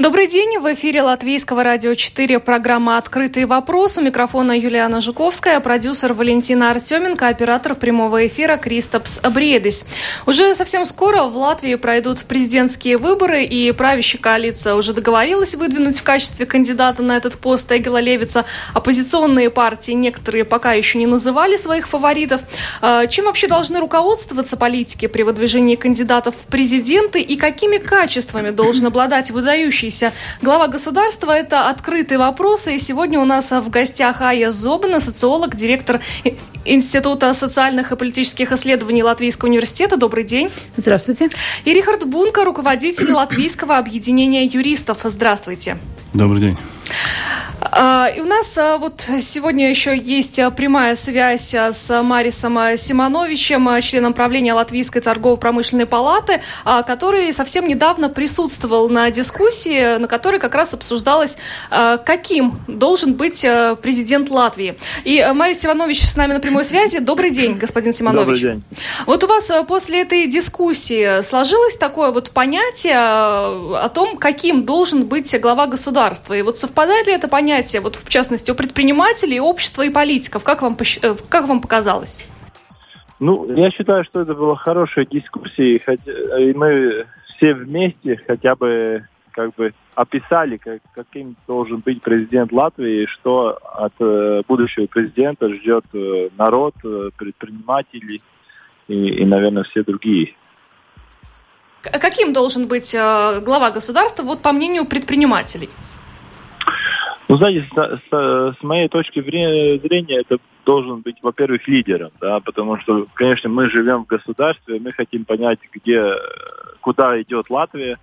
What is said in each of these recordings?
Добрый день. В эфире Латвийского радио 4 программа «Открытый вопрос». У микрофона Юлиана Жуковская, продюсер Валентина Артеменко, оператор прямого эфира Кристопс Бредис. Уже совсем скоро в Латвии пройдут президентские выборы, и правящая коалиция уже договорилась выдвинуть в качестве кандидата на этот пост Эгела Левица. Оппозиционные партии некоторые пока еще не называли своих фаворитов. А, чем вообще должны руководствоваться политики при выдвижении кандидатов в президенты и какими качествами должен обладать выдающий глава государства. Это открытые вопросы. И сегодня у нас в гостях Ая Зобана, социолог, директор Института социальных и политических исследований Латвийского университета. Добрый день. Здравствуйте. И Рихард Бунка, руководитель Латвийского объединения юристов. Здравствуйте. Добрый день. А, и у нас а, вот сегодня еще есть а, прямая связь с Марисом Симоновичем, членом правления Латвийской торгово-промышленной палаты, который совсем недавно присутствовал на дискуссии, на которой как раз обсуждалось, каким должен быть президент Латвии. И Марис Симонович с нами на прямой связи. Добрый день, господин Симонович. Добрый день. Вот у вас после этой дискуссии сложилось такое вот понятие о том, каким должен быть глава государства. И вот совпадает ли это понятие вот в частности, у предпринимателей, общества и политиков? Как вам, э, как вам показалось? Ну, я считаю, что это была хорошая дискуссия, и мы все вместе хотя бы как бы описали, как, каким должен быть президент Латвии, что от э, будущего президента ждет э, народ, э, предприниматели и, и, наверное, все другие. Каким должен быть э, глава государства, вот по мнению предпринимателей? Ну, знаете, с, с, с моей точки зрения, это должен быть, во-первых, лидером, да, потому что, конечно, мы живем в государстве, мы хотим понять, где, куда идет Латвия,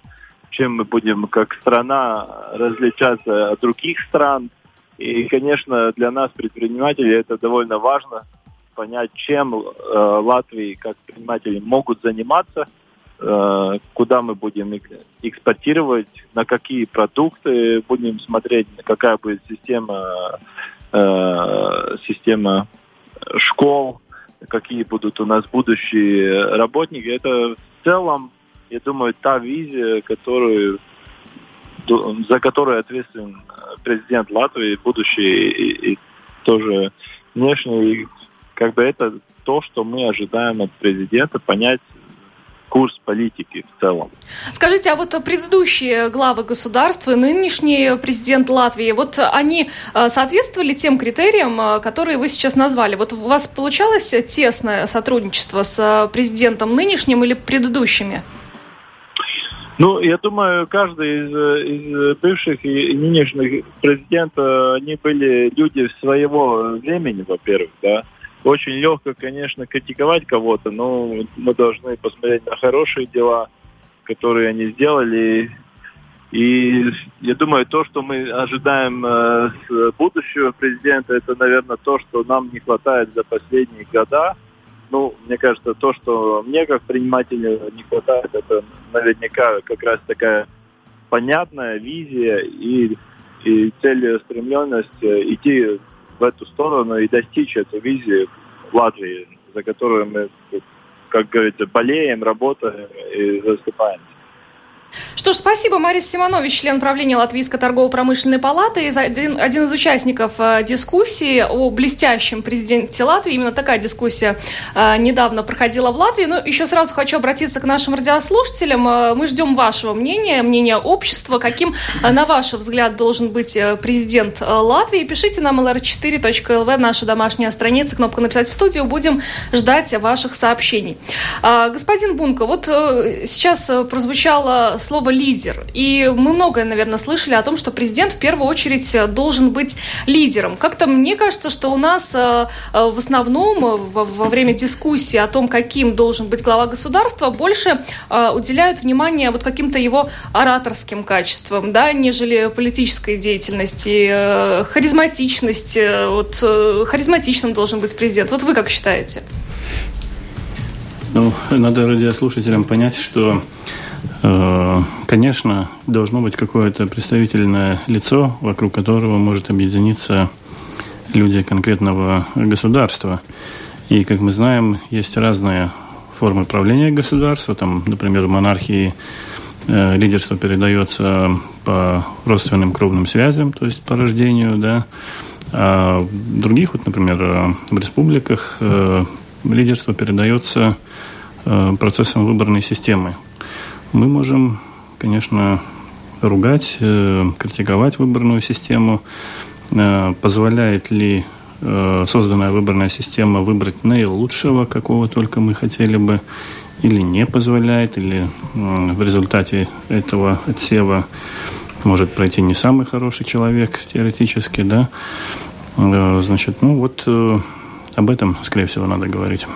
чем мы будем как страна различаться от других стран. И, конечно, для нас, предпринимателей, это довольно важно понять, чем э, Латвии как предприниматели могут заниматься – куда мы будем экспортировать, на какие продукты будем смотреть, какая будет система, э, система школ, какие будут у нас будущие работники. Это в целом, я думаю, та визия, которую, за которую ответственен президент Латвии, будущий и, и тоже внешний. И как бы это то, что мы ожидаем от президента, понять курс политики в целом. Скажите, а вот предыдущие главы государства, нынешний президент Латвии, вот они э, соответствовали тем критериям, э, которые вы сейчас назвали? Вот у вас получалось тесное сотрудничество с э, президентом нынешним или предыдущими? Ну, я думаю, каждый из, из бывших и нынешних президентов, они были люди своего времени, во-первых, да очень легко, конечно, критиковать кого-то, но мы должны посмотреть на хорошие дела, которые они сделали. И я думаю, то, что мы ожидаем э, с будущего президента, это, наверное, то, что нам не хватает за последние года. Ну, мне кажется, то, что мне как предпринимателю не хватает, это наверняка как раз такая понятная визия и, и целеустремленность э, идти в эту сторону и достичь эту визию Латвии, за которую мы, как говорится, болеем, работаем и заступаемся. Что ж, спасибо. Марис Симонович, член правления Латвийской торгово-промышленной палаты, один, один из участников э, дискуссии о блестящем президенте Латвии. Именно такая дискуссия э, недавно проходила в Латвии. Но еще сразу хочу обратиться к нашим радиослушателям. Э, мы ждем вашего мнения, мнения общества. Каким, на ваш взгляд, должен быть президент Латвии? Пишите нам lr4.lv, наша домашняя страница, кнопка «Написать в студию». Будем ждать ваших сообщений. Господин Бунко, вот сейчас прозвучало слово «лидер». И мы многое, наверное, слышали о том, что президент в первую очередь должен быть лидером. Как-то мне кажется, что у нас э, э, в основном во время дискуссии о том, каким должен быть глава государства, больше э, уделяют внимание вот каким-то его ораторским качествам, да, нежели политической деятельности, харизматичности. Вот харизматичным должен быть президент. Вот вы как считаете? Ну, надо радиослушателям понять, что Э, конечно, должно быть какое-то представительное лицо, вокруг которого может объединиться люди конкретного государства. И, как мы знаем, есть разные формы правления государства. Там, например, в монархии лидерство передается по родственным кровным связям, то есть по рождению, да. А в других, вот, например, в республиках лидерство передается процессом выборной системы. Мы можем, конечно, ругать, критиковать выборную систему, позволяет ли созданная выборная система выбрать наилучшего, какого только мы хотели бы, или не позволяет, или в результате этого отсева может пройти не самый хороший человек теоретически, да. Э, значит, ну вот э, об этом, скорее всего, надо говорить.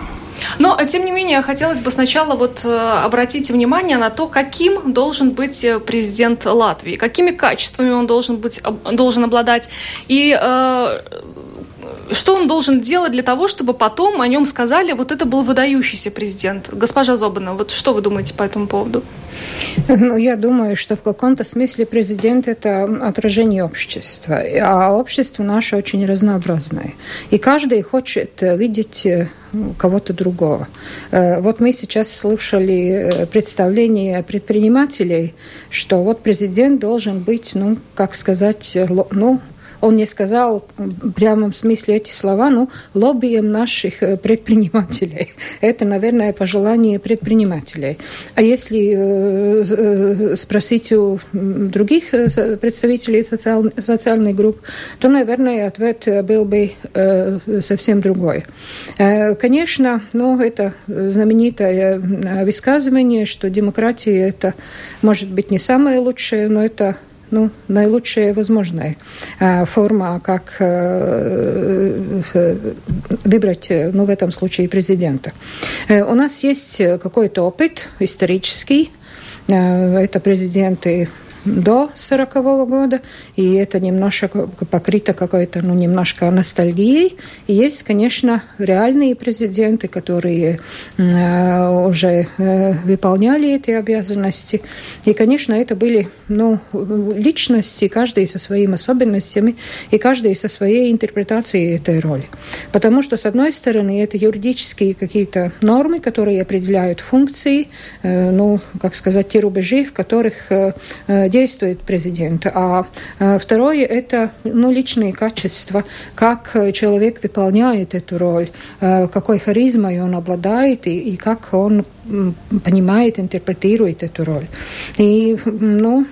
Но, тем не менее, хотелось бы сначала вот э, обратить внимание на то, каким должен быть президент Латвии, какими качествами он должен быть, должен обладать, и э, что он должен делать для того, чтобы потом о нем сказали, вот это был выдающийся президент? Госпожа Зобана, вот что вы думаете по этому поводу? Ну, я думаю, что в каком-то смысле президент – это отражение общества. А общество наше очень разнообразное. И каждый хочет видеть э, кого-то другого. Э, вот мы сейчас слушали э, представление предпринимателей, что вот президент должен быть, ну, как сказать, ну, он не сказал в прямом смысле эти слова, ну, лоббием наших э, предпринимателей. Это, наверное, пожелание предпринимателей. А если э, э, спросить у других представителей социал, социальных групп, то, наверное, ответ был бы совсем другой. Конечно, ну, это знаменитое высказывание, что демократия это может быть не самое лучшее, но это ну, наилучшая возможная э, форма, как э, э, выбрать, ну, в этом случае, президента. У нас есть какой-то опыт исторический. Это президенты до 40 -го года, и это немножко покрыто какой-то, ну, немножко ностальгией. И есть, конечно, реальные президенты, которые э, уже э, выполняли эти обязанности. И, конечно, это были, ну, личности, каждый со своими особенностями, и каждый со своей интерпретацией этой роли. Потому что, с одной стороны, это юридические какие-то нормы, которые определяют функции, э, ну, как сказать, те рубежи, в которых э, э действует президент. А э, второе – это ну, личные качества, как человек выполняет эту роль, э, какой харизмой он обладает и, и как он понимает, интерпретирует эту роль. И, ну,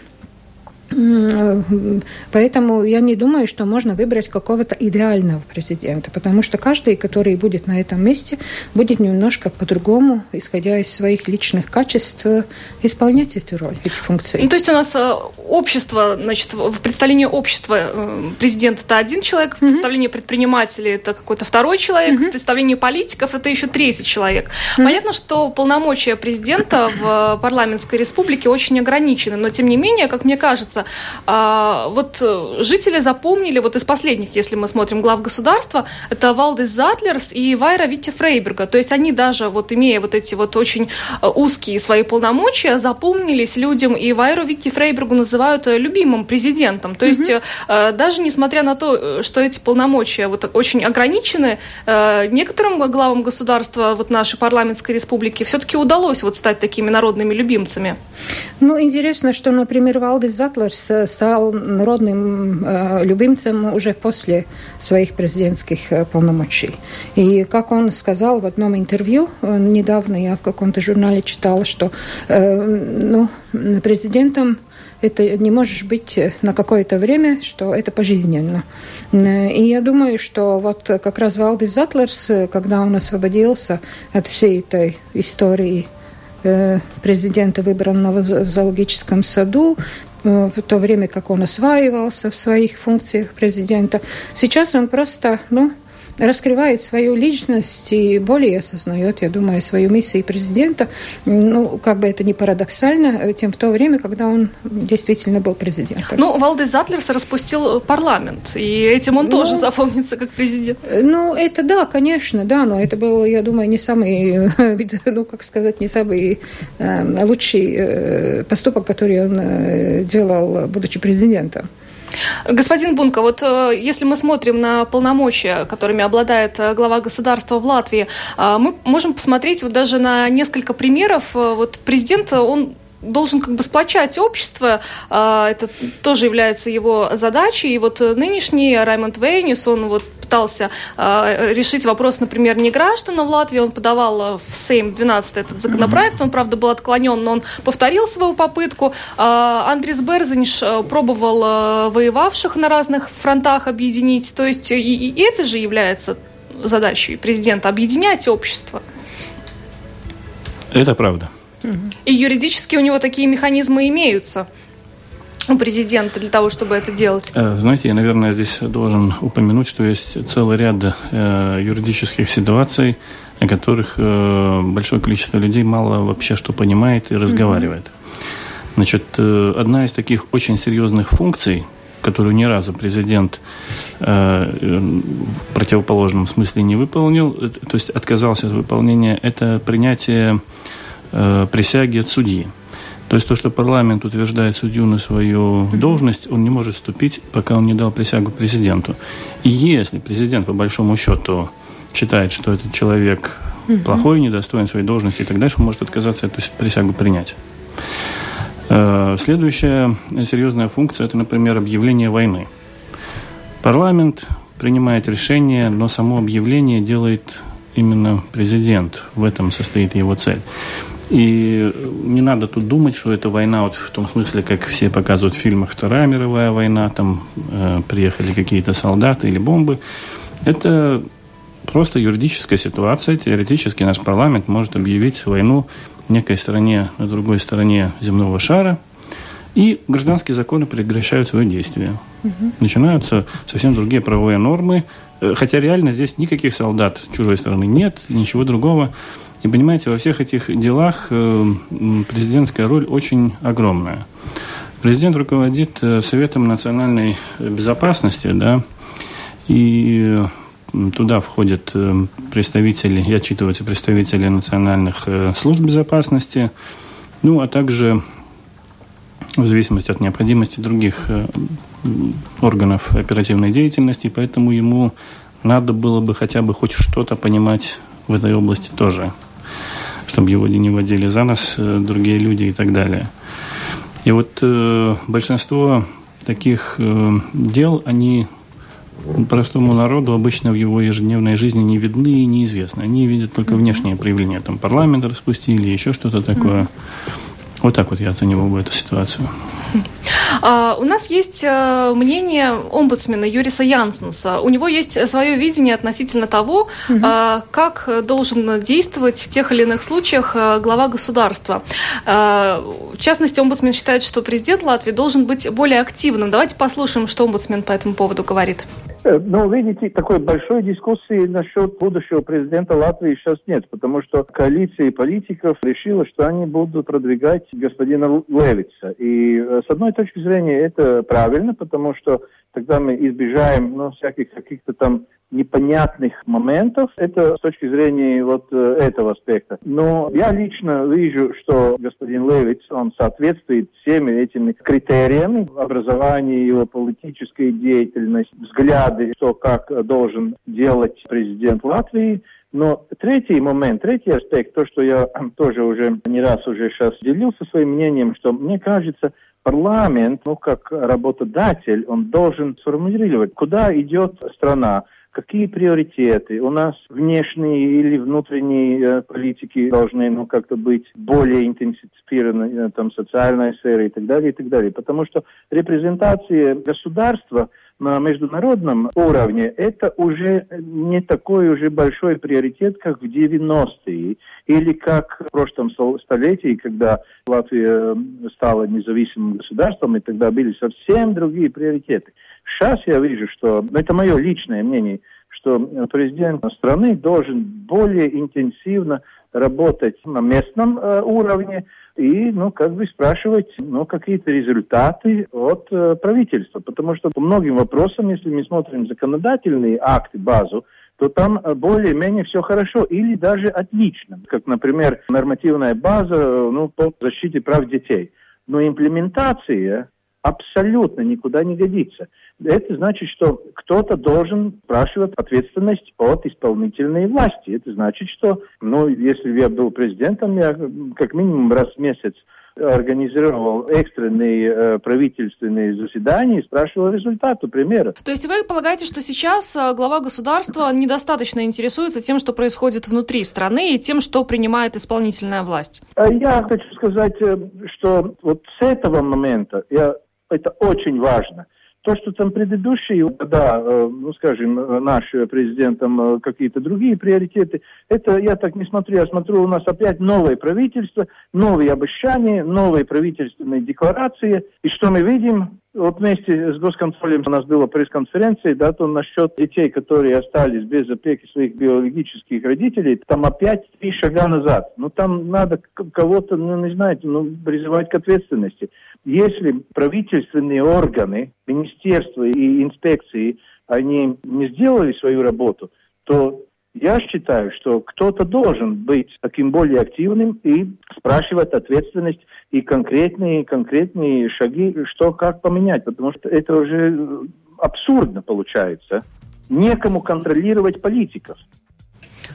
Поэтому я не думаю, что можно выбрать какого-то идеального президента, потому что каждый, который будет на этом месте, будет немножко по-другому, исходя из своих личных качеств, исполнять эту роль, эти функции. Ну, то есть у нас э, общество, значит, в представлении общества э, президент это один человек, в представлении mm-hmm. предпринимателей это какой-то второй человек, mm-hmm. в представлении политиков это еще третий человек. Mm-hmm. Понятно, что полномочия президента в парламентской республике очень ограничены, но тем не менее, как мне кажется, кажется, а, вот э, жители запомнили, вот из последних, если мы смотрим глав государства, это Валдис Затлерс и Вайра Витти Фрейберга. То есть они даже, вот имея вот эти вот очень э, узкие свои полномочия, запомнились людям, и Вайру Витти Фрейбергу называют э, любимым президентом. То есть mm-hmm. даже несмотря на то, что эти полномочия вот очень ограничены, некоторым главам государства вот нашей парламентской республики все-таки удалось вот стать такими народными любимцами. Ну, интересно, что, например, Валдис Затлер Гитлер стал народным э, любимцем уже после своих президентских э, полномочий. И как он сказал в одном интервью, э, недавно я в каком-то журнале читала, что ну, президентом это не можешь быть на какое-то время, что это пожизненно. И я думаю, что вот как раз Валдис Затлерс, когда он освободился от всей этой истории президента, выбранного в зоологическом саду, Э, в то время, как он осваивался в своих функциях президента. Сейчас он просто, ну, раскрывает свою личность и более осознает, я думаю, свою миссию президента. Ну, как бы это ни парадоксально, тем в то время, когда он действительно был президентом. Ну, Валдес Затлерс распустил парламент, и этим он ну, тоже запомнится как президент. Ну, это да, конечно, да, но это был, я думаю, не самый, ну, как сказать, не самый э, лучший э, поступок, который он э, делал, будучи президентом. Господин Бунко, вот э, если мы смотрим на полномочия, которыми обладает э, глава государства в Латвии, э, мы можем посмотреть вот даже на несколько примеров. Вот президент, он должен как бы сплочать общество. Это тоже является его задачей. И вот нынешний Раймонд Вейнис, он вот пытался э, решить вопрос, например, не граждан в Латвии. Он подавал в Сейм 12 этот законопроект. Он, правда, был отклонен, но он повторил свою попытку. Э, Андрис Берзинш пробовал э, воевавших на разных фронтах объединить. То есть и, и это же является задачей президента – объединять общество. Это правда. И юридически у него такие механизмы имеются у президента для того, чтобы это делать? Э, знаете, я, наверное, здесь должен упомянуть, что есть целый ряд э, юридических ситуаций, о которых э, большое количество людей мало вообще что понимает и разговаривает. Mm-hmm. Значит, э, одна из таких очень серьезных функций, которую ни разу президент э, в противоположном смысле не выполнил, э, то есть отказался от выполнения, это принятие э, присяги от судьи. То есть то, что парламент утверждает судью на свою должность, он не может вступить, пока он не дал присягу президенту. И если президент, по большому счету, считает, что этот человек плохой, недостоин своей должности и так дальше, он может отказаться эту присягу принять. Э, следующая серьезная функция – это, например, объявление войны. Парламент принимает решение, но само объявление делает именно президент. В этом состоит его цель. И не надо тут думать, что это война вот в том смысле, как все показывают в фильмах Вторая мировая война, там э, приехали какие-то солдаты или бомбы. Это просто юридическая ситуация. Теоретически наш парламент может объявить войну некой стране на другой стороне земного шара, и гражданские законы прекращают свое действие. Угу. Начинаются совсем другие правовые нормы, э, хотя реально здесь никаких солдат чужой стороны нет, ничего другого. И понимаете, во всех этих делах э, президентская роль очень огромная. Президент руководит э, Советом национальной безопасности, да, и туда входят э, представители, и отчитываются представители национальных служб безопасности, ну, а также в зависимости от необходимости других органов оперативной деятельности, поэтому ему надо было бы хотя бы хоть что-то понимать в этой области тоже чтобы его не водили за нос э, другие люди и так далее. И вот э, большинство таких э, дел, они простому народу обычно в его ежедневной жизни не видны и неизвестны. Они видят только внешнее проявление. Там парламент распустили, еще что-то такое. Вот так вот я оценивал бы эту ситуацию. А, у нас есть э, мнение омбудсмена Юриса Янсенса. У него есть свое видение относительно того, угу. как должен действовать в тех или иных случаях э, глава государства. А, в частности, омбудсмен считает, что президент Латвии должен быть более активным. Давайте послушаем, что омбудсмен по этому поводу говорит. Э, ну, видите, такой большой дискуссии насчет будущего президента Латвии сейчас нет, потому что коалиция политиков решила, что они будут продвигать господина Левица. И с одной точки зрения это правильно, потому что тогда мы избежаем ну, всяких каких-то там непонятных моментов. Это с точки зрения вот э, этого аспекта. Но я лично вижу, что господин Левиц, он соответствует всеми этими критериями образования, его политической деятельности, взгляды, что как должен делать президент Латвии. Но третий момент, третий аспект, то, что я тоже уже не раз уже сейчас делился своим мнением, что мне кажется, парламент, ну, как работодатель, он должен сформулировать, куда идет страна, какие приоритеты. У нас внешние или внутренние э, политики должны ну, как-то быть более интенсифированы, э, там, социальная сфера и так далее, и так далее. Потому что репрезентация государства на международном уровне это уже не такой уже большой приоритет, как в 90-е или как в прошлом столетии, когда Латвия э, стала независимым государством, и тогда были совсем другие приоритеты. Сейчас я вижу, что, это мое личное мнение, что президент страны должен более интенсивно работать на местном э, уровне и, ну, как бы спрашивать, ну, какие-то результаты от э, правительства. Потому что по многим вопросам, если мы смотрим законодательные акты, базу, то там э, более-менее все хорошо или даже отлично. Как, например, нормативная база э, ну, по защите прав детей. Но имплементация абсолютно никуда не годится. Это значит, что кто-то должен спрашивать ответственность от исполнительной власти. Это значит, что, ну, если я был президентом, я как минимум раз в месяц организовал экстренные правительственные заседания и спрашивал результаты, примеры. То есть вы полагаете, что сейчас глава государства недостаточно интересуется тем, что происходит внутри страны и тем, что принимает исполнительная власть? Я хочу сказать, что вот с этого момента я, это очень важно – то, что там предыдущие года, э, ну, скажем, наш президент там э, какие-то другие приоритеты, это я так не смотрю. Я смотрю, у нас опять новое правительство, новые обещания, новые правительственные декларации. И что мы видим? Вот вместе с госконтролем у нас была пресс-конференция, да, то насчет детей, которые остались без опеки своих биологических родителей, там опять три шага назад. Ну, там надо кого-то, ну, не знаете, ну, призывать к ответственности. Если правительственные органы, министерства и инспекции, они не сделали свою работу, то я считаю, что кто-то должен быть таким более активным и спрашивать ответственность и конкретные, конкретные шаги, что как поменять, потому что это уже абсурдно получается. Некому контролировать политиков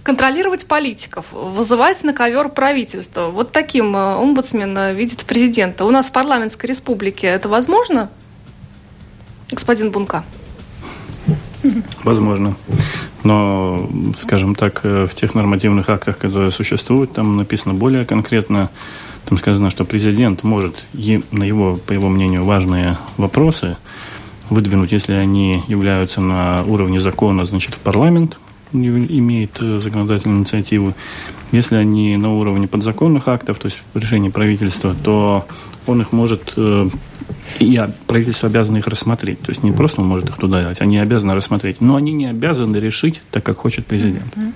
контролировать политиков, вызывать на ковер правительство. Вот таким э, омбудсмен э, видит президента. У нас в парламентской республике это возможно, господин Бунка? Возможно. Но, скажем так, э, в тех нормативных актах, которые существуют, там написано более конкретно, там сказано, что президент может на его, по его мнению, важные вопросы выдвинуть, если они являются на уровне закона, значит, в парламент, имеет э, законодательную инициативу. Если они на уровне подзаконных актов, то есть решений правительства, то он их может, э, и правительство обязано их рассмотреть. То есть не просто он может их туда дать, они обязаны рассмотреть. Но они не обязаны решить так, как хочет президент. Mm-hmm.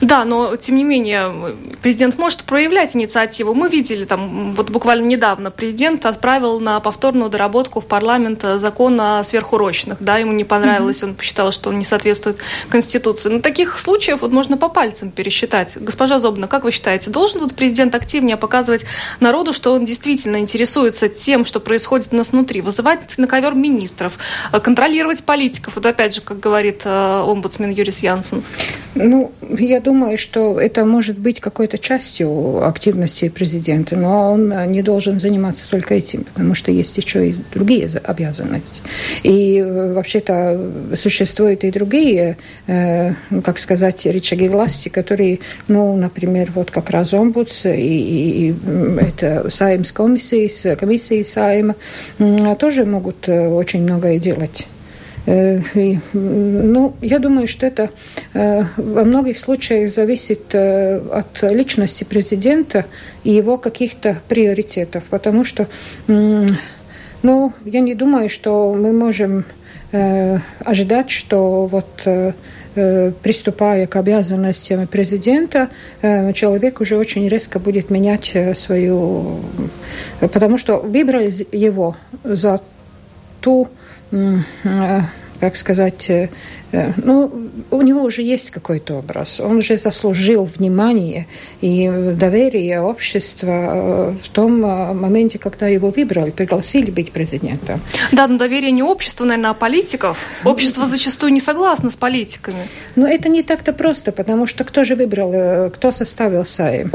Да, но тем не менее президент может проявлять инициативу. Мы видели там вот буквально недавно президент отправил на повторную доработку в парламент закон о сверхурочных. Да, ему не понравилось, mm-hmm. он посчитал, что он не соответствует Конституции. Но таких случаев вот можно по пальцам пересчитать. Госпожа Зобна, как вы считаете, должен вот президент активнее показывать народу, что он действительно интересуется тем, что происходит у нас внутри, вызывать на ковер министров, э, контролировать политиков? Вот опять же, как говорит э, омбудсмен Юрис Янсенс. Ну, я думаю, что это может быть какой-то частью активности президента, но он не должен заниматься только этим, потому что есть еще и другие обязанности. И э, вообще-то существуют и другие, э, ну, как сказать, рычаги власти, которые, ну, например, вот как раз омбудс и, и, и это Саймс комиссии, комиссии Сайма тоже могут э, очень многое делать. Э, ну, я думаю, что это э, во многих случаях зависит э, от личности президента и его каких-то приоритетов, потому что, ну, я не думаю, что мы можем ожидать, что вот приступая к обязанностям президента, человек уже очень резко будет менять свою... Потому что выбрали его за ту как сказать, э, э, ну, у него уже есть какой-то образ. Он уже заслужил внимание и доверие общества э, в том моменте, когда его выбрали, пригласили быть президентом. Да, но доверие не общества, наверное, а политиков. Общество зачастую не согласно с политиками. Но это не так-то просто, потому что кто же выбрал, кто составил Сайм?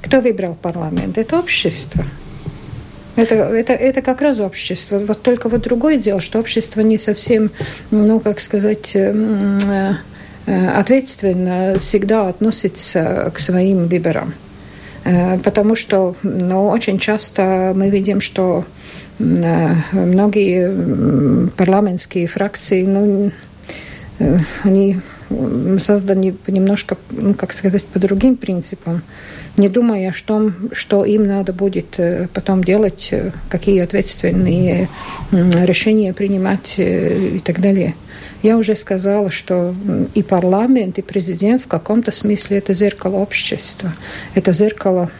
Кто выбрал парламент? Это общество. Это, это, это как раз общество. Вот только вот другое дело, что общество не совсем, ну, как сказать, э, э, ответственно всегда относится к своим выборам. Э, потому что ну, очень часто мы видим, что многие парламентские фракции, ну, они созданы немножко, ну, как сказать, по другим принципам не думая о том, что им надо будет э, потом делать, э, какие ответственные решения принимать э, и так далее. Я уже сказала, что и парламент, и президент в каком-то смысле это зеркало общества, это зеркало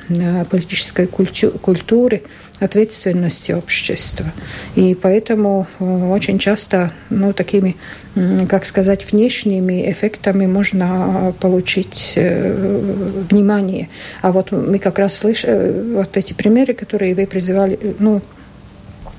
политической культуры, ответственности общества. И поэтому очень часто ну, такими, как сказать, внешними эффектами можно получить внимание. А вот мы как раз слышим вот эти примеры, которые вы призывали, ну,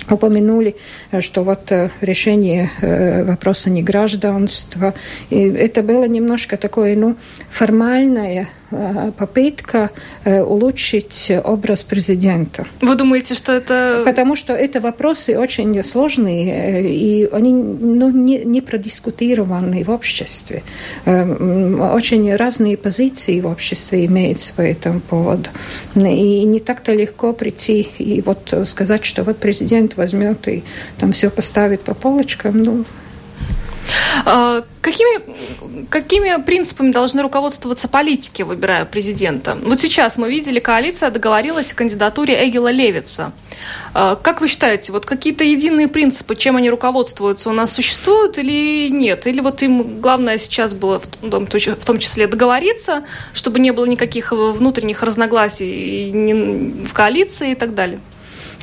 упомянули, э, что вот э, решение э, вопроса негражданства, и это было немножко такое, ну, формальное попытка улучшить образ президента. Вы думаете, что это... Потому что это вопросы очень сложные, и они ну, не, не продискутированы в обществе. Очень разные позиции в обществе имеются по этому поводу. И не так-то легко прийти и вот сказать, что вот президент возьмет и там все поставит по полочкам. Ну, какими, какими принципами должны руководствоваться политики, выбирая президента? Вот сейчас мы видели, коалиция договорилась о кандидатуре Эгила Левица. А, как вы считаете, вот какие-то единые принципы, чем они руководствуются, у нас существуют или нет? Или вот им главное сейчас было в том числе договориться, чтобы не было никаких внутренних разногласий в коалиции и так далее?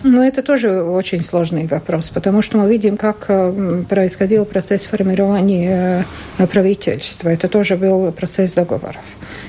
Ну, это тоже очень сложный вопрос, потому что мы видим, как э, происходил процесс формирования э, правительства. Это тоже был процесс договоров.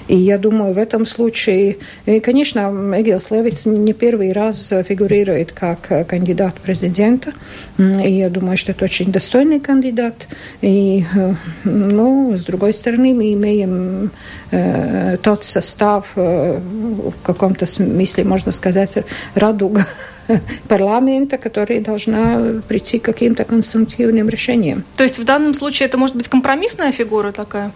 И я думаю, в этом случае, конечно, Эгилс Левиц не первый раз фигурирует как кандидат президента. И я думаю, что это очень достойный кандидат. И, э, ну, с другой стороны, мы имеем э, тот состав, э, в каком-то смысле, можно сказать, радуга парламента, которая должна прийти к каким-то конструктивным решениям. То есть в данном случае это может быть компромиссная фигура такая?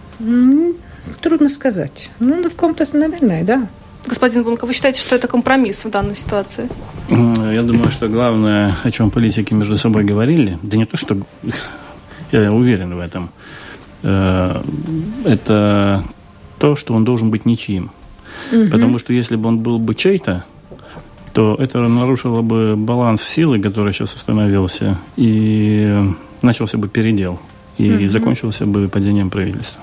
Трудно сказать. Ну, в каком-то, наверное, да. Господин Бунко, вы считаете, что это компромисс в данной ситуации? Я думаю, что главное, о чем политики между собой говорили, да не то, что я уверен в этом, э, это то, что он должен быть ничьим. Угу. Потому что если бы он был бы чей-то, то это нарушило бы баланс силы, который сейчас установился, и начался бы передел, и угу. закончился бы падением правительства.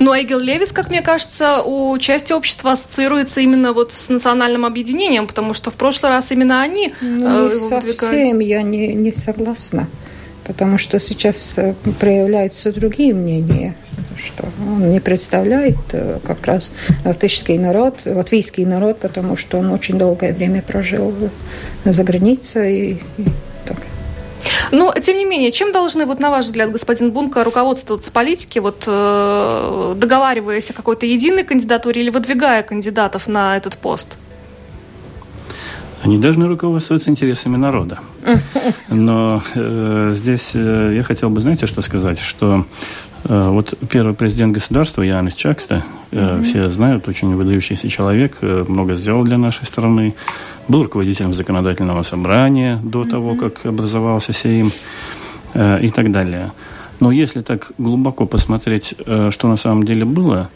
Ну, а Эгил Левис, как мне кажется, у части общества ассоциируется именно вот с национальным объединением, потому что в прошлый раз именно они ну, не э, совсем я не, не согласна, потому что сейчас э, проявляются другие мнения что он не представляет э, как раз латышский народ, латвийский народ, потому что он очень долгое время прожил за границей и. Но, ну, тем не менее, чем должны, вот на ваш взгляд, господин Бунка, руководствоваться политики, вот э, договариваясь о какой-то единой кандидатуре или выдвигая кандидатов на этот пост? Они должны руководствоваться интересами народа. Но э, здесь э, я хотел бы, знаете, что сказать, что вот первый президент государства Янис Чакста, э, mm-hmm. все знают, очень выдающийся человек, э, много сделал для нашей страны был руководителем законодательного собрания до mm-hmm. того, как образовался Сейм э, и так далее. Но если так глубоко посмотреть, э, что на самом деле было,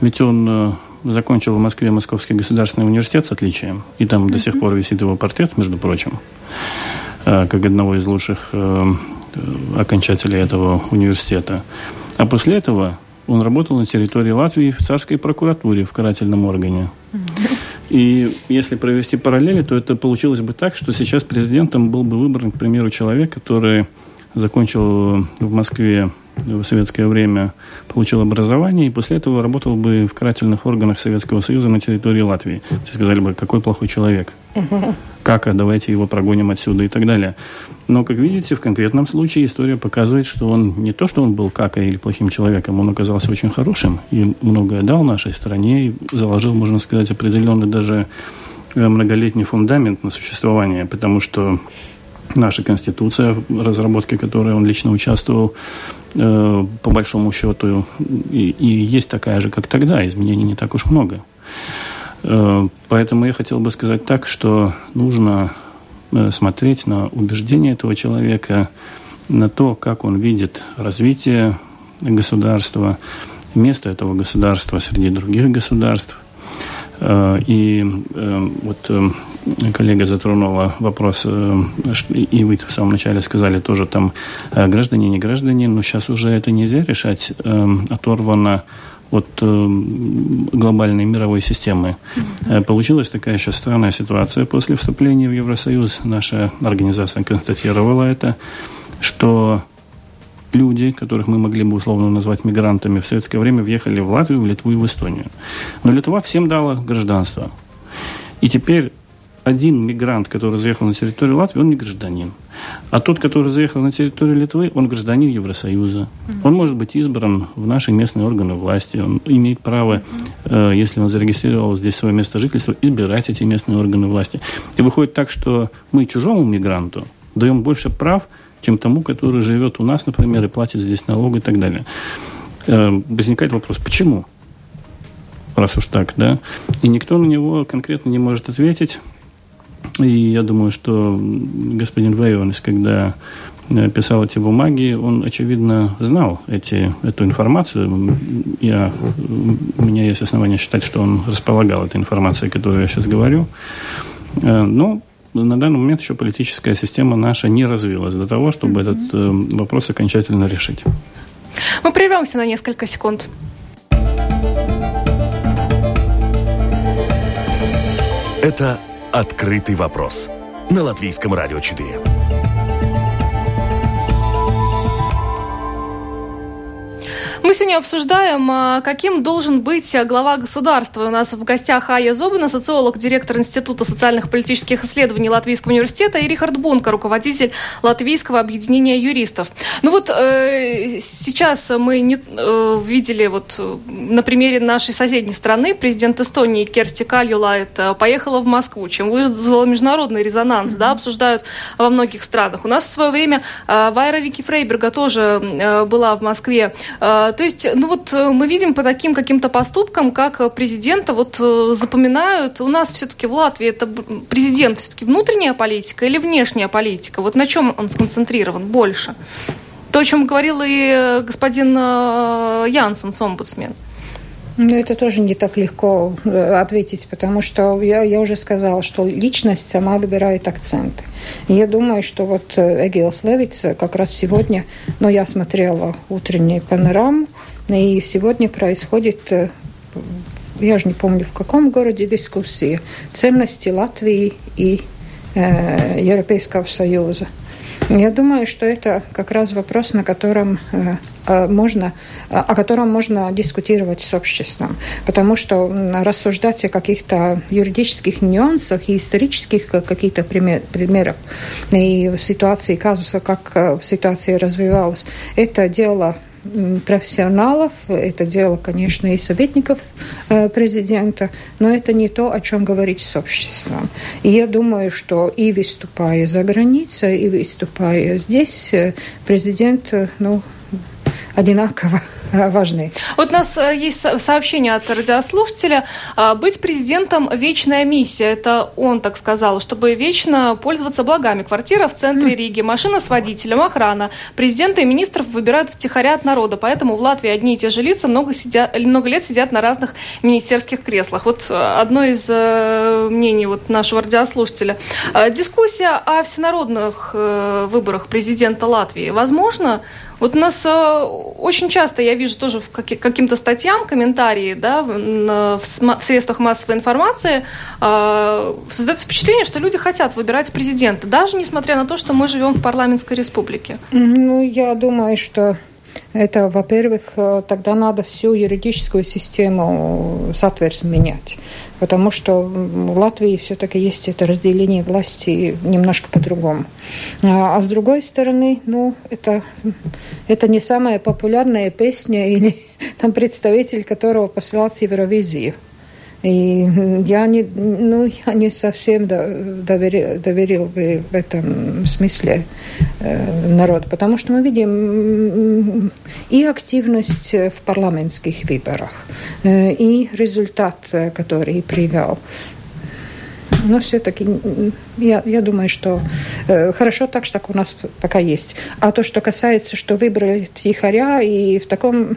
ведь он э, закончил в Москве Московский государственный университет с отличием, и там mm-hmm. до сих пор висит его портрет, между прочим, э, как одного из лучших э, окончателей этого университета. А после этого он работал на территории Латвии в царской прокуратуре, в карательном органе. И если провести параллели, то это получилось бы так, что сейчас президентом был бы выбран, к примеру, человек, который закончил в Москве в советское время, получил образование и после этого работал бы в карательных органах Советского Союза на территории Латвии. Все сказали бы, какой плохой человек. Как, а давайте его прогоним отсюда и так далее. Но, как видите, в конкретном случае история показывает, что он не то, что он был какой или плохим человеком, он оказался очень хорошим и многое дал нашей стране и заложил, можно сказать, определенный даже э, многолетний фундамент на существование, потому что наша Конституция, в разработке которой он лично участвовал, э, по большому счету, и, и есть такая же, как тогда, изменений не так уж много. Э, поэтому я хотел бы сказать так, что нужно Э, смотреть на убеждения этого человека, на то, как он видит развитие государства, место этого государства среди других государств. И вот коллега затронула вопрос, и вы в самом начале сказали тоже там граждане, не граждане, но сейчас уже это нельзя решать оторвано от э, глобальной мировой системы. Mm-hmm. Получилась такая сейчас странная ситуация после вступления в Евросоюз. Наша организация констатировала это, что люди, которых мы могли бы условно назвать мигрантами в советское время, въехали в Латвию, в Литву и в Эстонию. Но Литва всем дала гражданство. И теперь один мигрант, который заехал на территорию Латвии, он не гражданин. А тот, который заехал на территорию Литвы, он гражданин Евросоюза. Он может быть избран в наши местные органы власти. Он имеет право, э, если он зарегистрировал здесь свое место жительства, избирать эти местные органы власти. И выходит так, что мы чужому мигранту даем больше прав, чем тому, который живет у нас, например, и платит здесь налоги и так далее. Э, возникает вопрос, почему? Раз уж так, да? И никто на него конкретно не может ответить. И я думаю, что господин Вейонес, когда э, писал эти бумаги, он, очевидно, знал эти, эту информацию. Я, у меня есть основания считать, что он располагал этой информацией, которую я сейчас говорю. Э, но на данный момент еще политическая система наша не развилась до того, чтобы этот э, вопрос окончательно решить. Мы прервемся на несколько секунд. Это «Открытый вопрос» на Латвийском радио 4. Мы сегодня обсуждаем, а, каким должен быть глава государства. У нас в гостях Ая Зобина, социолог, директор Института социальных политических исследований Латвийского университета, и Рихард Бунка, руководитель Латвийского объединения юристов. Ну вот э, сейчас мы не, э, видели вот на примере нашей соседней страны президент Эстонии Керсти Кальюлайт э, поехала в Москву, чем вызвало международный резонанс, mm-hmm. да, обсуждают во многих странах. У нас в свое время э, Вайра Вики Фрейберга тоже э, была в Москве. Э, то есть, ну вот э, мы видим по таким каким-то поступкам, как президента вот э, запоминают. У нас все-таки в Латвии это президент все-таки внутренняя политика или внешняя политика? Вот на чем он сконцентрирован больше? То, о чем говорил и э, господин Янсен, омбудсмен. Ну, это тоже не так легко ответить, потому что я, я уже сказала, что личность сама выбирает акценты. Я думаю, что вот Эгилс Левиц как раз сегодня, ну, я смотрела утренний панораму, и сегодня происходит я же не помню, в каком городе дискуссия, ценности Латвии и э, Европейского Союза. Я думаю, что это как раз вопрос, на котором э, э, можно, о котором можно дискутировать с обществом. Потому что рассуждать о каких-то юридических нюансах и исторических каких-то пример, примерах и ситуации казуса, как э, ситуация развивалась, это дело профессионалов, это дело, конечно, и советников э, президента, но это не то, о чем говорить с обществом. И я думаю, что и выступая за границей, и выступая здесь, э, президент, э, ну, одинаково важны. Вот у нас э, есть сообщение от радиослушателя. А, быть президентом – вечная миссия. Это он так сказал, чтобы вечно пользоваться благами. Квартира в центре Риги, машина с водителем, охрана. Президента и министров выбирают втихаря от народа. Поэтому в Латвии одни и те же лица много, сидят, много лет сидят на разных министерских креслах. Вот э, одно из э, мнений вот нашего радиослушателя. Дискуссия о всенародных выборах президента Латвии. Возможно, вот у нас э, очень часто я вижу тоже в как, каким-то статьям комментарии да, в, в, в средствах массовой информации э, создается впечатление, что люди хотят выбирать президента, даже несмотря на то, что мы живем в парламентской республике. Ну, я думаю, что это, во-первых, э, тогда надо всю юридическую систему сатверс менять, потому что в Латвии все-таки есть это разделение власти немножко по-другому. А, а с другой стороны, ну, это, это не самая популярная песня или там представитель, которого посылал в Евровизию. И я не, ну, я не совсем доверил, доверил бы в этом смысле э, народ, потому что мы видим и активность в парламентских выборах, э, и результат, который привел. Но все-таки я, я думаю, что э, хорошо так, что у нас пока есть. А то, что касается, что выбрали тихаря и в таком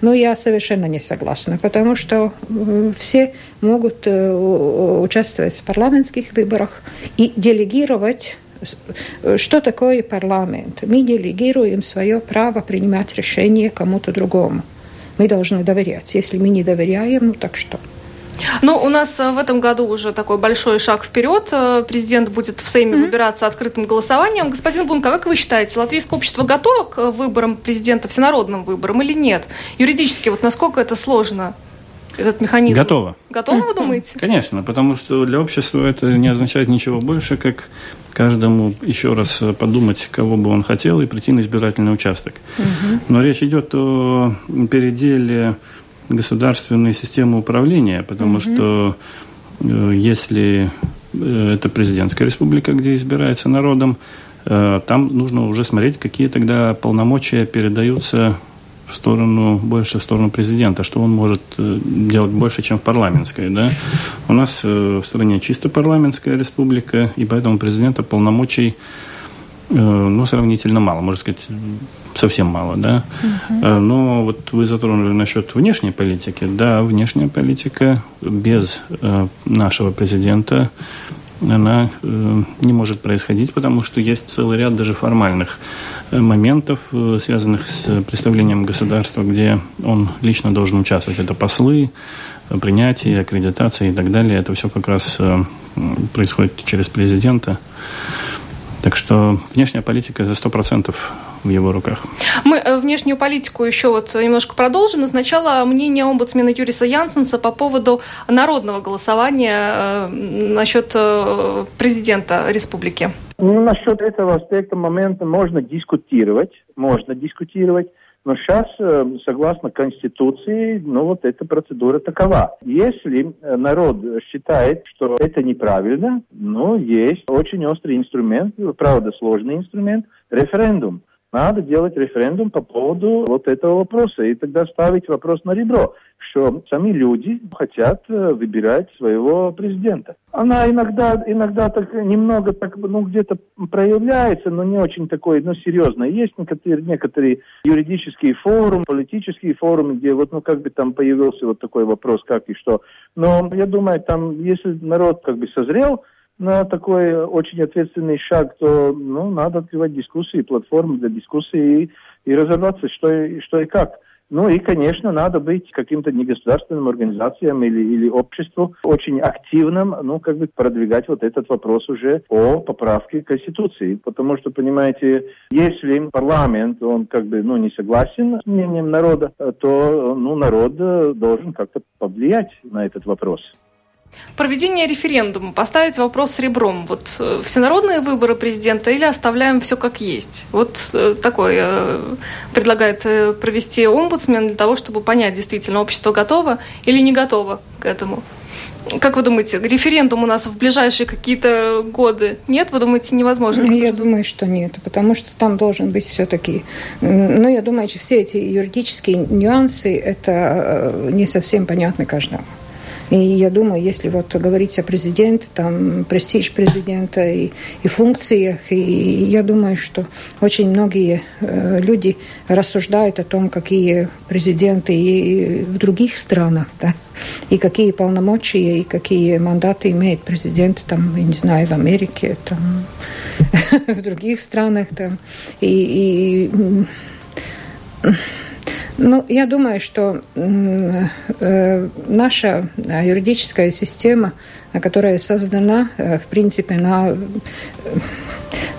но я совершенно не согласна, потому что все могут э, участвовать в парламентских выборах и делегировать что такое парламент? Мы делегируем свое право принимать решения кому-то другому. Мы должны доверять. Если мы не доверяем, ну так что? Ну, у нас э, в этом году уже такой большой шаг вперед. Э, президент будет в Сейме mm-hmm. выбираться открытым голосованием. Господин Бунка, как вы считаете, латвийское общество готово к выборам президента, всенародным выборам или нет? Юридически, вот насколько это сложно? этот механизм? Готово. Готово, вы думаете? Конечно, потому что для общества это не означает ничего больше, как каждому еще раз подумать, кого бы он хотел, и прийти на избирательный участок. Угу. Но речь идет о переделе государственной системы управления, потому угу. что э, если э, это президентская республика, где избирается народом, э, там нужно уже смотреть, какие тогда полномочия передаются в сторону, больше в сторону президента, что он может делать больше, чем в парламентской. Да? У нас в стране чисто парламентская республика, и поэтому президента полномочий ну, сравнительно мало, можно сказать, совсем мало, да. Uh-huh. Но вот вы затронули насчет внешней политики. Да, внешняя политика без нашего президента она э, не может происходить, потому что есть целый ряд даже формальных э, моментов, э, связанных с представлением государства, где он лично должен участвовать. Это послы, принятие, аккредитация и так далее. Это все как раз происходит через президента. Так что внешняя политика за сто процентов в его руках. Мы э, внешнюю политику еще вот немножко продолжим, но сначала мнение омбудсмена Юриса Янсенса по поводу народного голосования э, насчет э, президента республики. Ну, насчет этого аспекта момента можно дискутировать, можно дискутировать. Но сейчас, согласно Конституции, ну вот эта процедура такова. Если народ считает, что это неправильно, ну, есть очень острый инструмент, правда сложный инструмент, референдум. Надо делать референдум по поводу вот этого вопроса и тогда ставить вопрос на ребро, что сами люди хотят э, выбирать своего президента. Она иногда, иногда так немного так, ну, где-то проявляется, но не очень такой, ну, серьезно. Есть некоторые, некоторые юридические форумы, политические форумы, где вот, ну, как бы там появился вот такой вопрос, как и что. Но я думаю, там, если народ как бы созрел, на такой очень ответственный шаг, то ну, надо открывать дискуссии, платформы для дискуссии и, и разобраться, что и, что и как. Ну и, конечно, надо быть каким-то негосударственным организациям или, или обществу очень активным, ну, как бы продвигать вот этот вопрос уже о поправке Конституции. Потому что, понимаете, если парламент, он как бы, ну, не согласен с мнением народа, то, ну, народ должен как-то повлиять на этот вопрос. Проведение референдума, поставить вопрос с ребром. Вот э, всенародные выборы президента или оставляем все как есть? Вот э, такой э, предлагает провести омбудсмен для того, чтобы понять, действительно, общество готово или не готово к этому. Как вы думаете, референдум у нас в ближайшие какие-то годы нет? Вы думаете, невозможно? Я думаю, что нет, потому что там должен быть все-таки... Ну, я думаю, что все эти юридические нюансы, это не совсем понятны каждому. И я думаю, если вот говорить о президенте, там, престиж президента и, и функциях, и я думаю, что очень многие э, люди рассуждают о том, какие президенты и в других странах, да, и какие полномочия, и какие мандаты имеет президент, там, я не знаю, в Америке, там, в других странах, там, и, и ну, я думаю, что э, наша юридическая система, которая создана, э, в принципе, на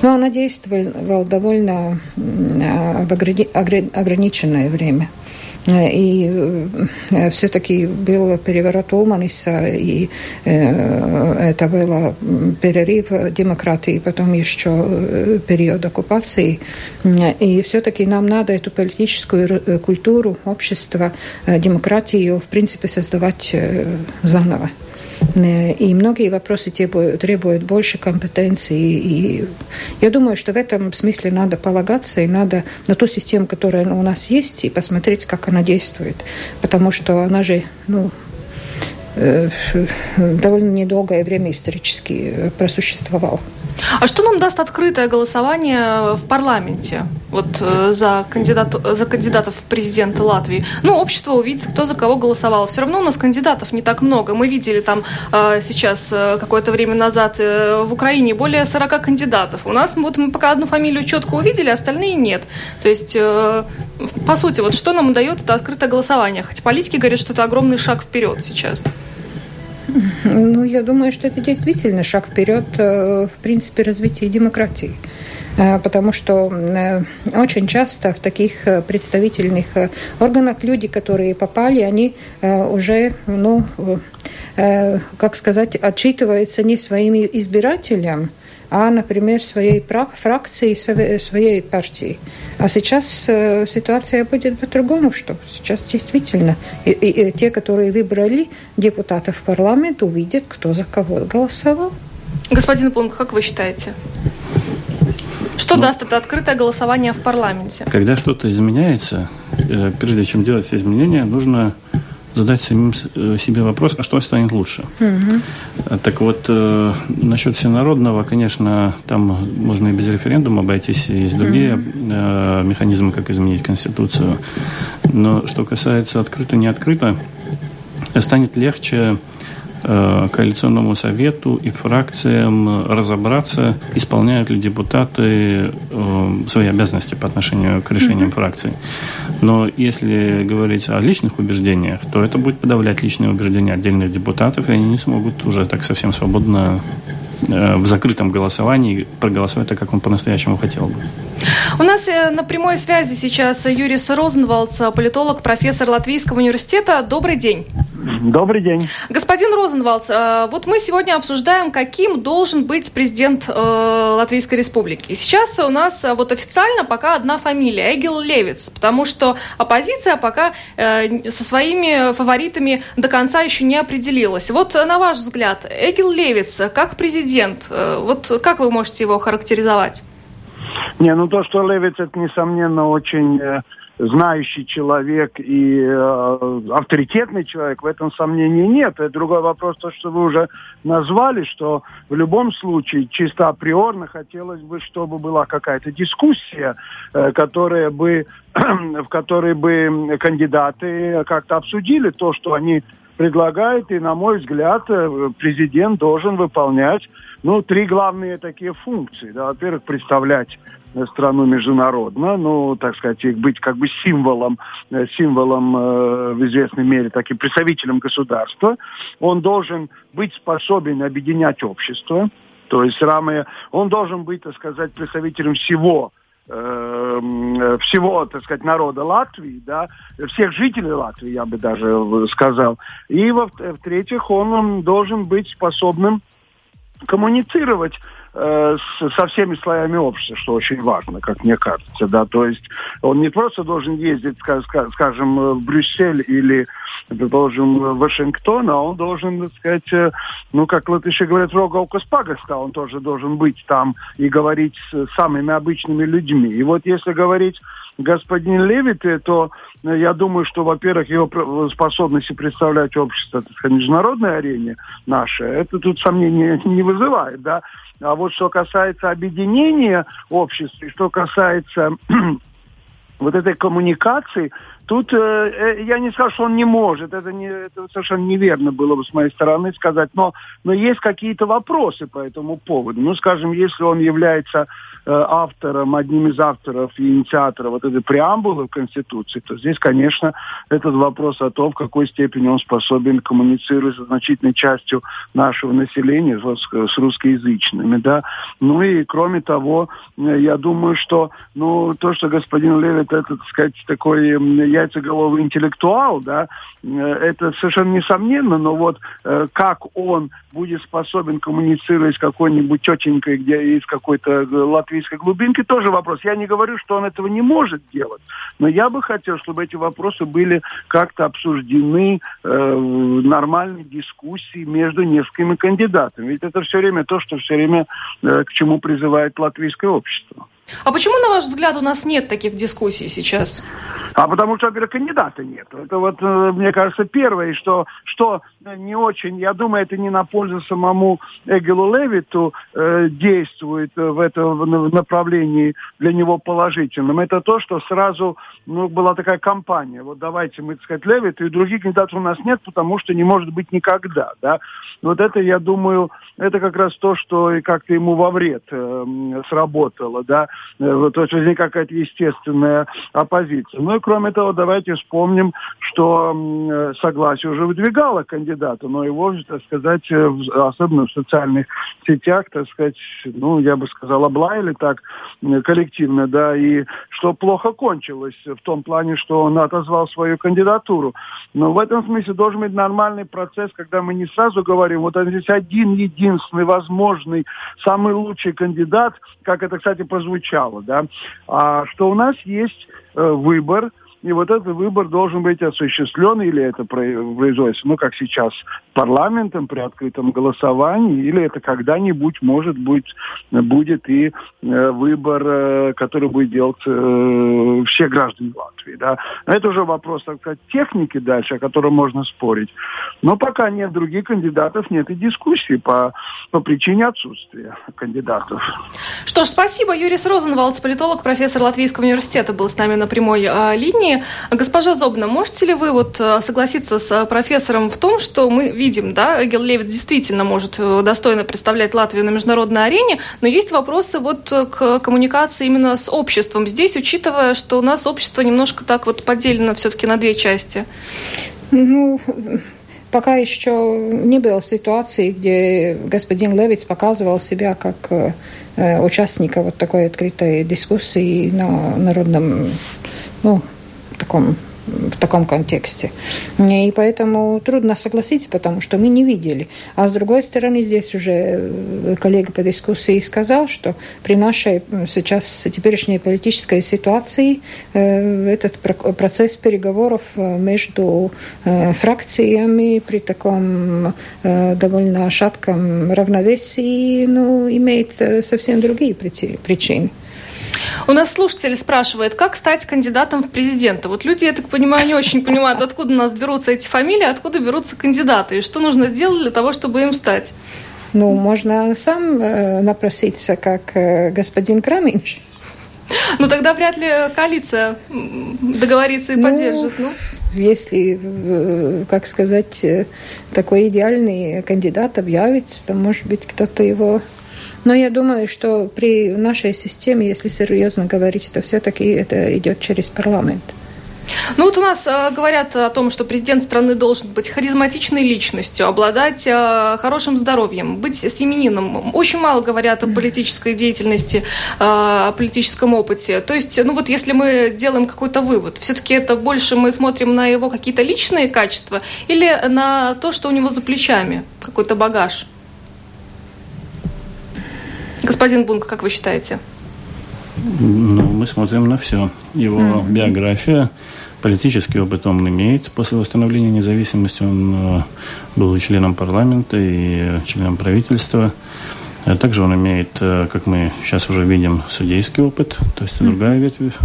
ну, она действовала довольно в ограниченное время. И э, все-таки был переворот Улманиса, и э, это был перерыв демократии, потом еще э, период оккупации. И все-таки нам надо эту политическую культуру общества, демократию, в принципе, создавать заново. И многие вопросы требуют, больше компетенции. И я думаю, что в этом смысле надо полагаться и надо на ту систему, которая у нас есть, и посмотреть, как она действует. Потому что она же ну, э, довольно недолгое время исторически просуществовала. А что нам даст открытое голосование в парламенте вот, э, за, кандидат, за кандидатов в президенты Латвии? Ну, общество увидит, кто за кого голосовал. Все равно у нас кандидатов не так много. Мы видели там э, сейчас э, какое-то время назад в Украине более 40 кандидатов. У нас вот мы пока одну фамилию четко увидели, остальные нет. То есть, по сути, вот что нам дает это открытое голосование? Хотя политики говорят, что это огромный шаг вперед сейчас. Ну, я думаю, что это действительно шаг вперед э, в принципе развития демократии. потому что очень часто в таких представительных органах люди, которые попали, они уже, ну, как сказать, отчитываются не своими избирателям, а, например, своей фракции, своей партии. А сейчас э, ситуация будет по-другому, что сейчас действительно и, и, и те, которые выбрали депутатов в парламент, увидят, кто за кого голосовал. Господин Пунк, как вы считаете? Что ну, даст это открытое голосование в парламенте? Когда что-то изменяется, э, прежде чем делать изменения, нужно задать самим э, себе вопрос, а что станет лучше? Угу. Так вот, э, насчет всенародного, конечно, там можно и без референдума обойтись, есть другие угу. механизмы, как изменить Конституцию. Но что касается открыто-не открыто, станет легче коалиционному совету и фракциям разобраться, исполняют ли депутаты э, свои обязанности по отношению к решениям mm-hmm. фракций. Но если говорить о личных убеждениях, то это будет подавлять личные убеждения отдельных депутатов, и они не смогут уже так совсем свободно э, в закрытом голосовании проголосовать так, как он по-настоящему хотел бы. У нас на прямой связи сейчас Юрис Розенвалдс, политолог, профессор Латвийского университета. Добрый день. Добрый день. Господин Розенвалдс, э, вот мы сегодня обсуждаем, каким должен быть президент э, Латвийской Республики. И сейчас у нас э, вот официально пока одна фамилия – Эгил Левиц, потому что оппозиция пока со своими фаворитами до конца еще не определилась. Вот на ваш взгляд, Эгил Левиц как президент, вот как вы можете его характеризовать? Не, ну то, что Левиц, это, несомненно, очень знающий человек и э, авторитетный человек, в этом сомнений нет. И другой вопрос, то, что вы уже назвали, что в любом случае чисто априорно хотелось бы, чтобы была какая-то дискуссия, э, которая бы, в которой бы кандидаты как-то обсудили то, что они предлагают, и, на мой взгляд, э, президент должен выполнять ну, три главные такие функции. Да. Во-первых, представлять страну международно, ну, так сказать, быть как бы символом, э, символом э, в известной мере, таким представителем государства. Он должен быть способен объединять общество, то есть рамы, он должен быть, так сказать, представителем всего э, всего, так сказать, народа Латвии, да, всех жителей Латвии, я бы даже сказал. И, в-третьих, он должен быть способным коммуницировать э, со всеми слоями общества, что очень важно, как мне кажется, да, то есть он не просто должен ездить, скажем, в Брюссель или, предположим, в Вашингтон, а он должен, так сказать, э, ну, как латыши говорят, рогалка спагаста, он тоже должен быть там и говорить с самыми обычными людьми. И вот если говорить господин Левит, то э, я думаю, что, во-первых, его способности представлять общество так сказать, международной арене наше, это тут сомнения не вызывает, да. А вот что касается объединения общества, и что касается вот этой коммуникации, Тут э, э, я не скажу, что он не может, это, не, это совершенно неверно было бы с моей стороны сказать, но, но есть какие-то вопросы по этому поводу. Ну, скажем, если он является э, автором, одним из авторов и инициаторов вот этой преамбулы в Конституции, то здесь, конечно, этот вопрос о том, в какой степени он способен коммуницировать с значительной частью нашего населения, с, с русскоязычными, да. Ну и, кроме того, э, я думаю, что, ну, то, что господин Левит, это, так сказать, такой яйцеголовый интеллектуал, да, э, это совершенно несомненно, но вот э, как он будет способен коммуницировать с какой-нибудь тетенькой, где из какой-то э, латвийской глубинки, тоже вопрос. Я не говорю, что он этого не может делать, но я бы хотел, чтобы эти вопросы были как-то обсуждены в нормальной дискуссии между несколькими кандидатами. Ведь это все время то, что все время к чему призывает латвийское общество. А почему, на ваш взгляд, у нас нет таких дискуссий сейчас? А потому что, во-первых, кандидата нет. Это вот, э, мне кажется, первое, что, что не очень, я думаю, это не на пользу самому Эгелу Левиту э, действует в этом направлении для него положительным. Это то, что сразу ну, была такая кампания. Вот давайте мы, так сказать, Левиту, и других кандидатов у нас нет, потому что не может быть никогда. Да? Вот это, я думаю, это как раз то, что и как-то ему во вред э, сработало. Да? Э, то есть возникает какая-то естественная оппозиция. Ну и кроме того, давайте вспомним, что согласие уже выдвигало кандидата, но его, так сказать, особенно в социальных сетях, так сказать, ну, я бы сказал, облаяли так коллективно, да, и что плохо кончилось в том плане, что он отозвал свою кандидатуру. Но в этом смысле должен быть нормальный процесс, когда мы не сразу говорим, вот здесь один единственный возможный, самый лучший кандидат, как это, кстати, прозвучало, да, а что у нас есть э, выбор, и вот этот выбор должен быть осуществлен, или это производится, ну, как сейчас, парламентом при открытом голосовании, или это когда-нибудь, может быть, будет и э, выбор, э, который будет делать э, все граждане Латвии. Да. Это уже вопрос так сказать, техники дальше, о котором можно спорить. Но пока нет других кандидатов, нет и дискуссии по, по причине отсутствия кандидатов. Что ж, спасибо. Юрис Розенвалдс, политолог, профессор Латвийского университета, был с нами на прямой э, линии. Госпожа Зобна, можете ли вы вот э, согласиться с э, профессором в том, что мы видим, да, Эгел Левит действительно может э, достойно представлять Латвию на международной арене, но есть вопросы вот к коммуникации именно с обществом здесь, учитывая, что у нас общество немножко так вот поделено все-таки на две части? Ну, пока еще не было ситуации, где господин Левиц показывал себя как э, участника вот такой открытой дискуссии на народном, ну, таком в таком контексте. И поэтому трудно согласиться, потому что мы не видели. А с другой стороны, здесь уже э, коллега по дискуссии сказал, что при нашей сейчас теперешней политической ситуации э, этот процесс переговоров э, между фракциями при таком довольно шатком равновесии ну, имеет совсем другие причины. У нас слушатель спрашивает, как стать кандидатом в президенты. Вот люди, я так понимаю, не очень понимают, откуда у нас берутся эти фамилии, откуда берутся кандидаты, и что нужно сделать для того, чтобы им стать. Ну, можно сам э, напроситься, как э, господин Краминч. Ну, тогда вряд ли коалиция договорится и ну, поддержит. Ну, если, э, как сказать, э, такой идеальный кандидат объявится, то, может быть, кто-то его но я думаю, что при нашей системе, если серьезно говорить, то все-таки это идет через парламент. Ну вот у нас э, говорят о том, что президент страны должен быть харизматичной личностью, обладать э, хорошим здоровьем, быть семенином. Очень мало говорят о политической деятельности, э, о политическом опыте. То есть, ну вот если мы делаем какой-то вывод, все-таки это больше мы смотрим на его какие-то личные качества или на то, что у него за плечами, какой-то багаж? Господин Бунк, как вы считаете? Ну, мы смотрим на все. Его mm-hmm. биография, политический опыт он имеет. После восстановления независимости он э, был и членом парламента, и членом правительства. А также он имеет, э, как мы сейчас уже видим, судейский опыт, то есть mm-hmm. другая ветвь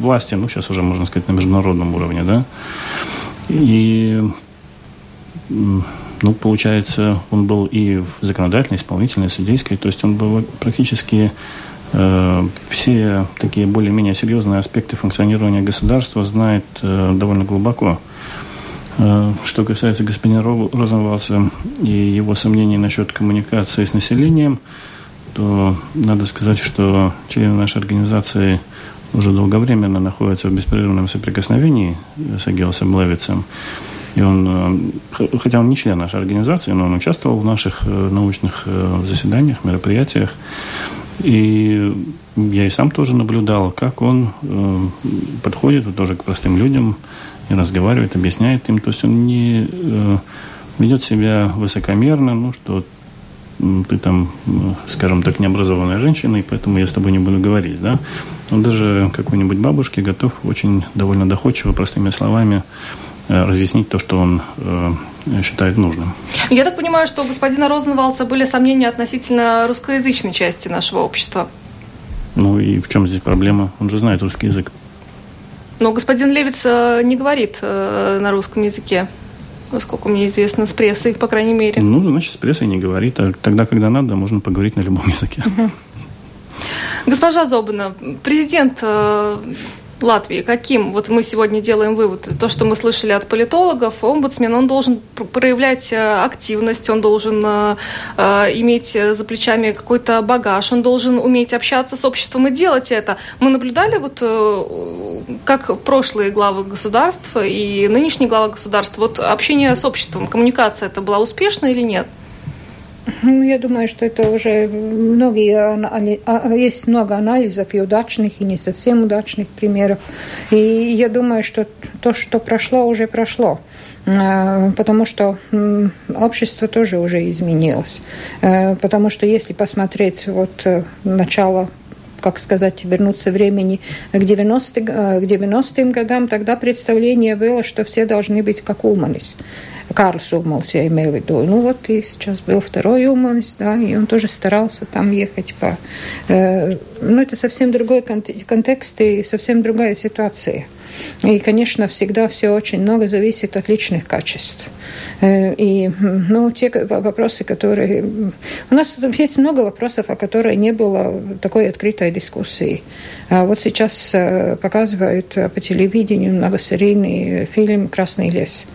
власти, ну, сейчас уже можно сказать, на международном уровне, да. И ну, получается, он был и в законодательной, исполнительной, судейской, то есть он был практически э, все такие более-менее серьезные аспекты функционирования государства знает э, довольно глубоко. Э, что касается господина Розенвалса и его сомнений насчет коммуникации с населением, то надо сказать, что члены нашей организации уже долговременно находятся в беспрерывном соприкосновении с Агилсом Левицем. И он, э, хотя он не член нашей организации, но он участвовал в наших э, научных э, заседаниях, мероприятиях. И я и сам тоже наблюдал, как он подходит тоже к простым людям и разговаривает, объясняет им. То есть он не ведет себя высокомерно, ну, что ты там, скажем так, необразованная женщина, и поэтому я с тобой не буду говорить, да. Он даже какой-нибудь бабушке готов очень довольно доходчиво, простыми словами разъяснить то, что он э, считает нужным. Я так понимаю, что у господина Розенвалца были сомнения относительно русскоязычной части нашего общества. Ну и в чем здесь проблема? Он же знает русский язык. Но господин Левиц э, не говорит на русском языке, насколько мне известно, с прессой, по крайней мере. Ну, значит, с прессой не говорит. А тогда, когда надо, можно поговорить на любом языке. Госпожа Зобана, президент Латвии каким? Вот мы сегодня делаем вывод. То, что мы слышали от политологов, омбудсмен, он должен проявлять э, активность, он должен э, э, иметь за плечами какой-то багаж, он должен уметь общаться с обществом и делать это. Мы наблюдали вот как прошлые главы государств и нынешние главы государств, вот общение с обществом, коммуникация это была успешна или нет? Ну, я думаю, что это уже многие, а, есть много анализов и удачных, и не совсем удачных примеров. И я думаю, что то, что прошло, уже прошло а, потому что общество тоже уже изменилось. А, потому что если посмотреть вот э, начало как сказать, вернуться времени к 90-м, к 90 годам, тогда представление было, что все должны быть как Улманис. Карлс Умалс, я имею в виду. Ну вот и сейчас был второй Умалс, да, и он тоже старался там ехать по... Э, ну это совсем другой контекст и совсем другая ситуация. И, конечно, всегда все очень много зависит от личных качеств. Э, и ну, те вопросы, которые... У нас есть много вопросов, о которых не было такой открытой дискуссии. А вот сейчас э, показывают по телевидению многосерийный фильм «Красный лес».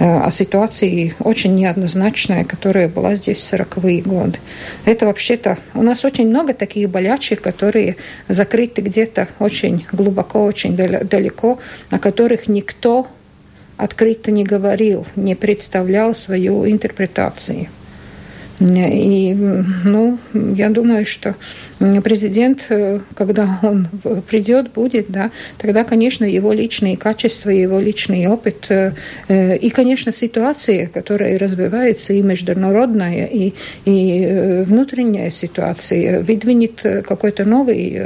Э, о ситуации очень неоднозначная, которая была здесь в 40-е годы. Это вообще-то... У нас очень много таких болячек, которые закрыты где-то очень глубоко, очень далеко, о которых никто открыто не говорил, не представлял свою интерпретацию. И, ну, я думаю, что президент, э, когда он придет, будет, да, тогда, конечно, его личные качества, его личный опыт э, э, и, конечно, ситуация, которая развивается и международная, и, и внутренняя ситуация, выдвинет какой-то новый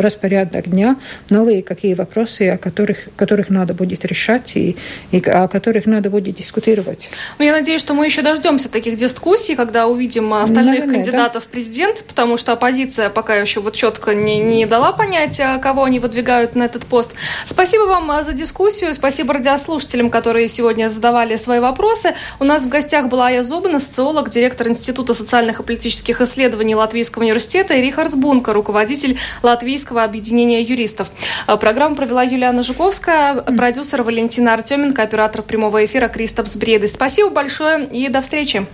распорядок дня, новые какие вопросы, о которых, которых надо будет решать и, и о которых надо будет дискутировать. Ну, я надеюсь, что мы еще дождемся таких дискуссий, когда увидим остальных Наверное, кандидатов да. в президент, потому что оппозиция оппозиция пока еще вот четко не, не дала понять, а, кого они выдвигают на этот пост. Спасибо вам а, за дискуссию, спасибо радиослушателям, которые сегодня задавали свои вопросы. У нас в гостях была Ая Зубина, социолог, директор Института социальных и политических исследований Латвийского университета, и Рихард Бунка, руководитель Латвийского объединения юристов. А, программу провела Юлиана Жуковская, продюсер Валентина Артеменко, оператор прямого эфира Кристопс Бредес. Спасибо большое и до встречи.